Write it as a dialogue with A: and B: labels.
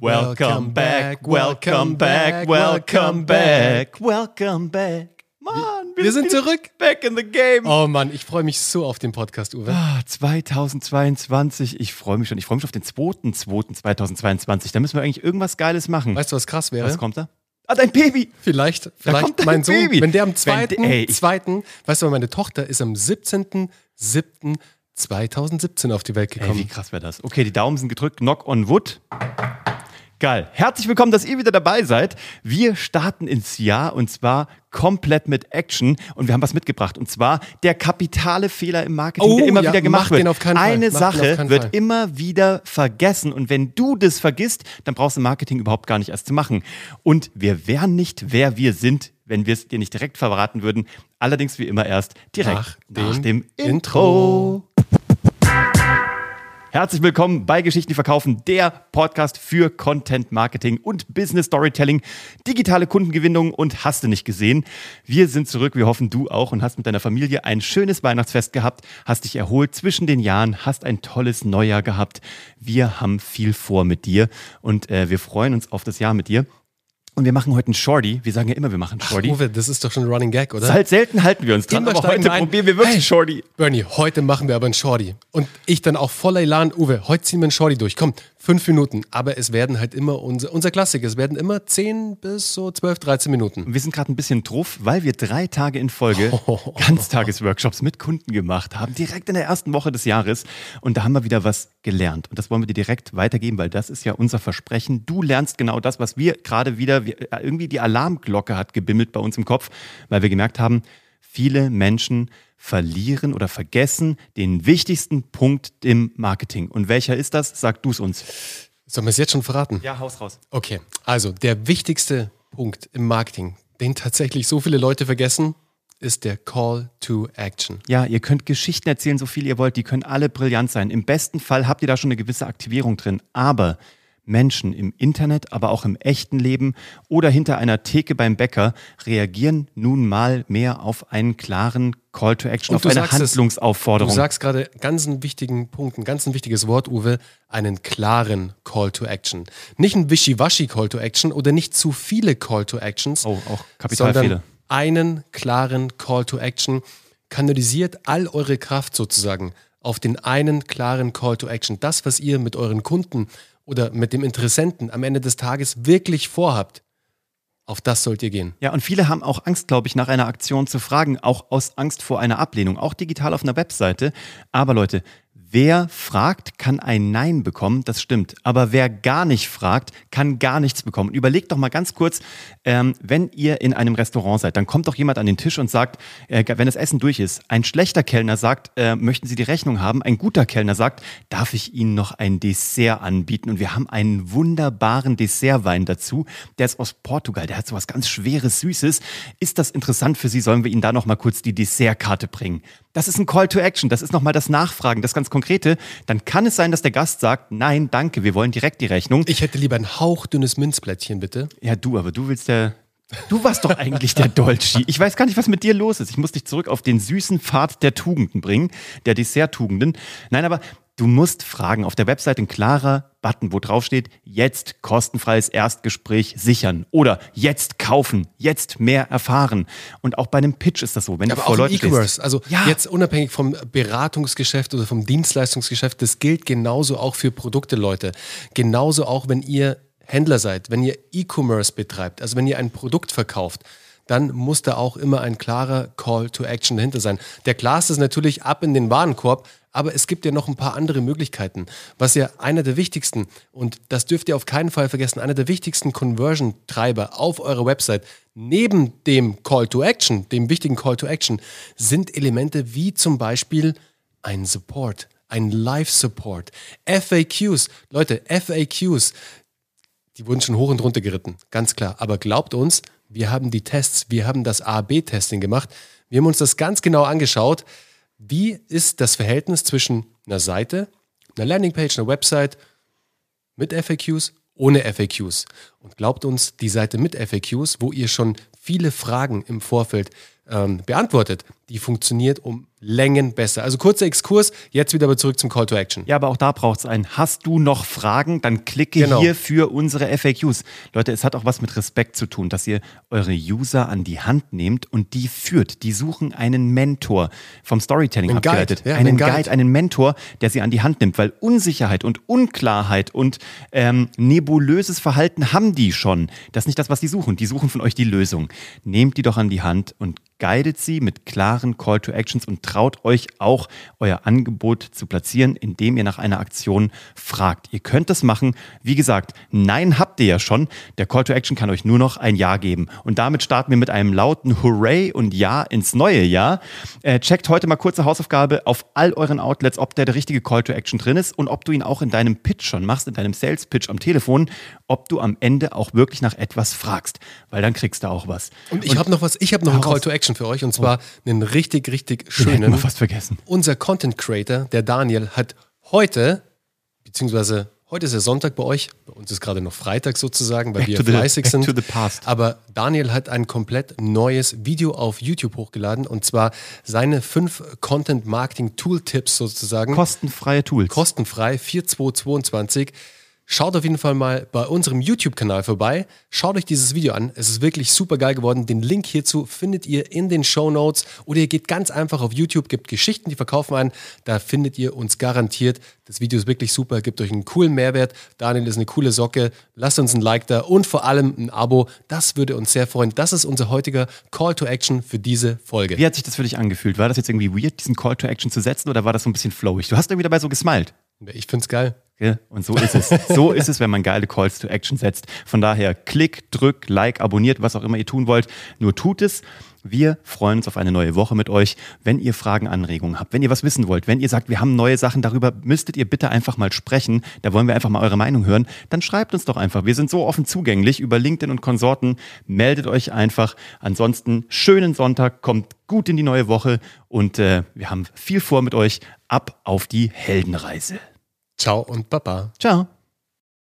A: Welcome back, welcome back, welcome back, welcome back. Mann,
B: Wir sind zurück.
A: back in the game.
B: Oh Mann, ich freue mich so auf den Podcast, Uwe.
A: Ah, 2022, ich freue mich schon. Ich freue mich auf den 2.2.2022. Da müssen wir eigentlich irgendwas Geiles machen.
B: Weißt du, was krass wäre?
A: Was kommt da? Ah, dein Baby.
B: Vielleicht,
A: kommt
B: vielleicht
A: dein
B: mein Sohn,
A: Baby.
B: wenn der am
A: Wenn
B: 2.
A: der- ey, ich-
B: 2. Weißt du, meine Tochter ist am 17.07.2017 auf die Welt
A: Ey, wie
B: gekommen.
A: krass wäre das? Okay, die Daumen sind gedrückt. Knock on wood. Geil. Herzlich willkommen, dass ihr wieder dabei seid. Wir starten ins Jahr und zwar komplett mit Action und wir haben was mitgebracht und zwar der kapitale Fehler im Marketing,
B: Oh,
A: der immer
B: ja,
A: wieder gemacht
B: macht
A: wird.
B: Fall.
A: Eine
B: den
A: Sache wird
B: Fall.
A: immer wieder vergessen und wenn du das vergisst, dann brauchst du Marketing überhaupt gar nicht erst zu machen. Und wir wären nicht, wer wir sind, wenn wir es dir nicht direkt verraten würden. Allerdings wie immer erst direkt
B: Nach
A: nach,
B: dem
A: dem Intro. Herzlich willkommen bei Geschichten, die verkaufen, der Podcast für Content Marketing und Business Storytelling, digitale Kundengewinnung und hast du nicht gesehen. Wir sind zurück, wir hoffen du auch und hast mit deiner Familie ein schönes Weihnachtsfest gehabt, hast dich erholt zwischen den Jahren, hast ein tolles Neujahr gehabt. Wir haben viel vor mit dir und äh, wir freuen uns auf das Jahr mit dir. Und wir machen heute einen Shorty. Wir sagen ja immer, wir machen einen Shorty.
B: Uwe, das ist doch schon ein Running Gag, oder?
A: Halt selten halten wir uns dran,
B: Immer
A: aber heute
B: ein.
A: probieren wir wirklich
B: Hey.
A: Shorty.
B: Bernie, heute machen wir aber einen Shorty. Und ich dann auch voller Elan, Uwe, heute ziehen wir einen Shorty durch. Komm, fünf Minuten. Aber es werden halt immer unser, unser Klassiker, es werden immer zehn bis so zwölf, 13 Minuten.
A: Wir sind gerade ein bisschen truff, weil wir drei Tage in Folge Ganztagesworkshops mit Kunden gemacht haben, direkt in der ersten Woche des Jahres. Und da haben wir wieder was gelernt. Und das wollen wir dir direkt weitergeben, weil das ist ja unser Versprechen. Du lernst genau das, was wir gerade wieder, wir, irgendwie die Alarmglocke hat gebimmelt bei uns im Kopf, weil wir gemerkt haben, viele Menschen verlieren oder vergessen den wichtigsten Punkt im Marketing. Und welcher ist das? Sag du es uns.
B: Sollen wir es jetzt schon verraten?
A: Ja, haus raus.
B: Okay, also der wichtigste Punkt im Marketing, den tatsächlich so viele Leute vergessen, ist der Call to Action.
A: Ja, ihr könnt Geschichten erzählen, so viel ihr wollt. Die können alle brillant sein. Im besten Fall habt ihr da schon eine gewisse Aktivierung drin. Aber Menschen im Internet, aber auch im echten Leben oder hinter einer Theke beim Bäcker reagieren nun mal mehr auf einen klaren Call to Action,
B: Und
A: auf eine
B: sagst es,
A: Handlungsaufforderung.
B: Du sagst gerade ganz einen wichtigen Punkt, ein ganz ein wichtiges Wort, Uwe, einen klaren Call to Action. Nicht ein wischiwaschi Call to Action oder nicht zu viele Call to Actions.
A: Oh, auch Kapitalfehler.
B: Einen klaren Call to Action. Kanalisiert all eure Kraft sozusagen auf den einen klaren Call to Action. Das, was ihr mit euren Kunden oder mit dem Interessenten am Ende des Tages wirklich vorhabt, auf das sollt ihr gehen.
A: Ja, und viele haben auch Angst, glaube ich, nach einer Aktion zu fragen, auch aus Angst vor einer Ablehnung, auch digital auf einer Webseite. Aber Leute, wer fragt, kann ein Nein bekommen, das stimmt. Aber wer gar nicht fragt, kann gar nichts bekommen. Überlegt doch mal ganz kurz, ähm, wenn ihr in einem Restaurant seid, dann kommt doch jemand an den Tisch und sagt, äh, wenn das Essen durch ist, ein schlechter Kellner sagt, äh, möchten Sie die Rechnung haben? Ein guter Kellner sagt, darf ich Ihnen noch ein Dessert anbieten? Und wir haben einen wunderbaren Dessertwein dazu. Der ist aus Portugal, der hat so was ganz Schweres, Süßes. Ist das interessant für Sie? Sollen wir Ihnen da noch mal kurz die Dessertkarte bringen? Das ist ein Call to Action, das ist nochmal das Nachfragen, das ganz Konkrete. Dann kann es sein, dass der Gast sagt, nein, danke, wir wollen direkt die Rechnung.
B: Ich hätte lieber ein hauchdünnes Minzblättchen, bitte.
A: Ja, du, aber du willst der. Du warst doch eigentlich der Dolci. Ich weiß gar nicht, was mit dir los ist. Ich muss dich zurück auf den süßen Pfad der Tugenden bringen, der Dessert-Tugenden. Nein, aber du musst fragen. Auf der Website ein klarer Button, wo drauf steht, jetzt kostenfreies Erstgespräch sichern oder jetzt kaufen, jetzt mehr erfahren. Und auch bei einem Pitch ist das so. Wenn du
B: Aber
A: vor
B: auch im
A: Leuten.
B: E-Commerce, also
A: Ja.
B: jetzt unabhängig vom Beratungsgeschäft oder vom Dienstleistungsgeschäft, das gilt genauso auch für Produkte, Leute. Genauso auch, wenn ihr Händler seid, wenn ihr E-Commerce betreibt, also wenn ihr ein Produkt verkauft, dann muss da auch immer ein klarer Call to Action dahinter sein. Der klarste ist natürlich ab in den Warenkorb, aber es gibt ja noch ein paar andere Möglichkeiten. Was ja einer der wichtigsten, und das dürft ihr auf keinen Fall vergessen, einer der wichtigsten Conversion-Treiber auf eurer Website, neben dem Call to Action, dem wichtigen Call to Action, sind Elemente wie zum Beispiel ein Support, ein Live-Support, FAQs. Leute, FAQs, die wurden schon hoch und runter geritten, ganz klar. Aber glaubt uns, wir haben die Tests, wir haben das A-B-Testing gemacht. Wir haben uns das ganz genau angeschaut. Wie ist das Verhältnis zwischen einer Seite, einer Landingpage, einer Website mit FAQs, ohne FAQs? Und glaubt uns, die Seite mit FAQs, wo ihr schon viele Fragen im Vorfeld ähm, beantwortet, die funktioniert um Längen besser. Also kurzer Exkurs, jetzt wieder aber zurück zum Call to Action.
A: Ja, aber auch da braucht es einen. Hast du noch Fragen? Dann klicke
B: Genau.
A: hier für unsere FAQs. Leute, es hat auch was mit Respekt zu tun, dass ihr eure User an die Hand nehmt und die führt. Die suchen einen Mentor vom Storytelling
B: Einen Guide,
A: abgeleitet.
B: ja,
A: einen
B: einen
A: Guide.
B: Guide.
A: einen Mentor, der sie an die Hand nimmt, weil Unsicherheit und Unklarheit und ähm, nebulöses Verhalten haben die schon. Das ist nicht das, was die suchen. Die suchen von euch die Lösung. Nehmt die doch an die Hand und guidet sie mit klaren Call to Actions und traut euch auch euer Angebot zu platzieren, indem ihr nach einer Aktion fragt. Ihr könnt das machen. Wie gesagt, nein habt ihr ja schon. Der Call to Action kann euch nur noch ein Ja geben. Und damit starten wir mit einem lauten Hooray und Ja ins neue Jahr. Äh, checkt heute mal kurze Hausaufgabe auf all euren Outlets, ob der, der richtige Call to Action drin ist und ob du ihn auch in deinem Pitch schon machst, in deinem Sales Pitch am Telefon, ob du am Ende auch wirklich nach etwas fragst, weil dann kriegst du auch was.
B: Und ich habe noch was, ich habe noch einen Call to Action für euch und zwar einen richtig, richtig
A: Den
B: schönen.
A: wir fast vergessen.
B: Unser Content Creator, der Daniel, hat heute, beziehungsweise heute ist ja Sonntag bei euch, bei uns ist gerade noch Freitag sozusagen, weil
A: Back
B: wir
A: the-
B: fleißig
A: back
B: sind.
A: to the past.
B: Aber Daniel hat ein komplett neues Video auf YouTube hochgeladen und zwar seine fünf Content Marketing Tooltips sozusagen.
A: Kostenfreie Tools.
B: kostenfrei 4222. Schaut auf jeden Fall mal bei unserem YouTube-Kanal vorbei. Schaut euch dieses Video an. Es ist wirklich super geil geworden. Den Link hierzu findet ihr in den Show Notes oder ihr geht ganz einfach auf YouTube, gibt Geschichten, die verkaufen ein. Da findet ihr uns garantiert. Das Video ist wirklich super, gibt euch einen coolen Mehrwert. Daniel ist eine coole Socke. Lasst uns ein Like da und vor allem ein Abo. Das würde uns sehr freuen. Das ist unser heutiger Call to Action für diese Folge.
A: Wie hat sich das für dich angefühlt? War das jetzt irgendwie weird, diesen Call to Action zu setzen oder war das so ein bisschen flowig? Du hast irgendwie dabei so gesmiled.
B: Ich find's geil.
A: Und so ist es. So ist es, wenn man geile Calls to Action setzt. Von daher klick, drück, like, abonniert, was auch immer ihr tun wollt. Nur tut es. Wir freuen uns auf eine neue Woche mit euch. Wenn ihr Fragen, Anregungen habt, wenn ihr was wissen wollt, wenn ihr sagt, wir haben neue Sachen, darüber müsstet ihr bitte einfach mal sprechen, da wollen wir einfach mal eure Meinung hören, dann schreibt uns doch einfach. Wir sind so offen zugänglich über LinkedIn und Konsorten. Meldet euch einfach. Ansonsten schönen Sonntag, kommt gut in die neue Woche und äh, wir haben viel vor mit euch. Ab auf die Heldenreise.
B: Ciao und Baba.
A: Ciao.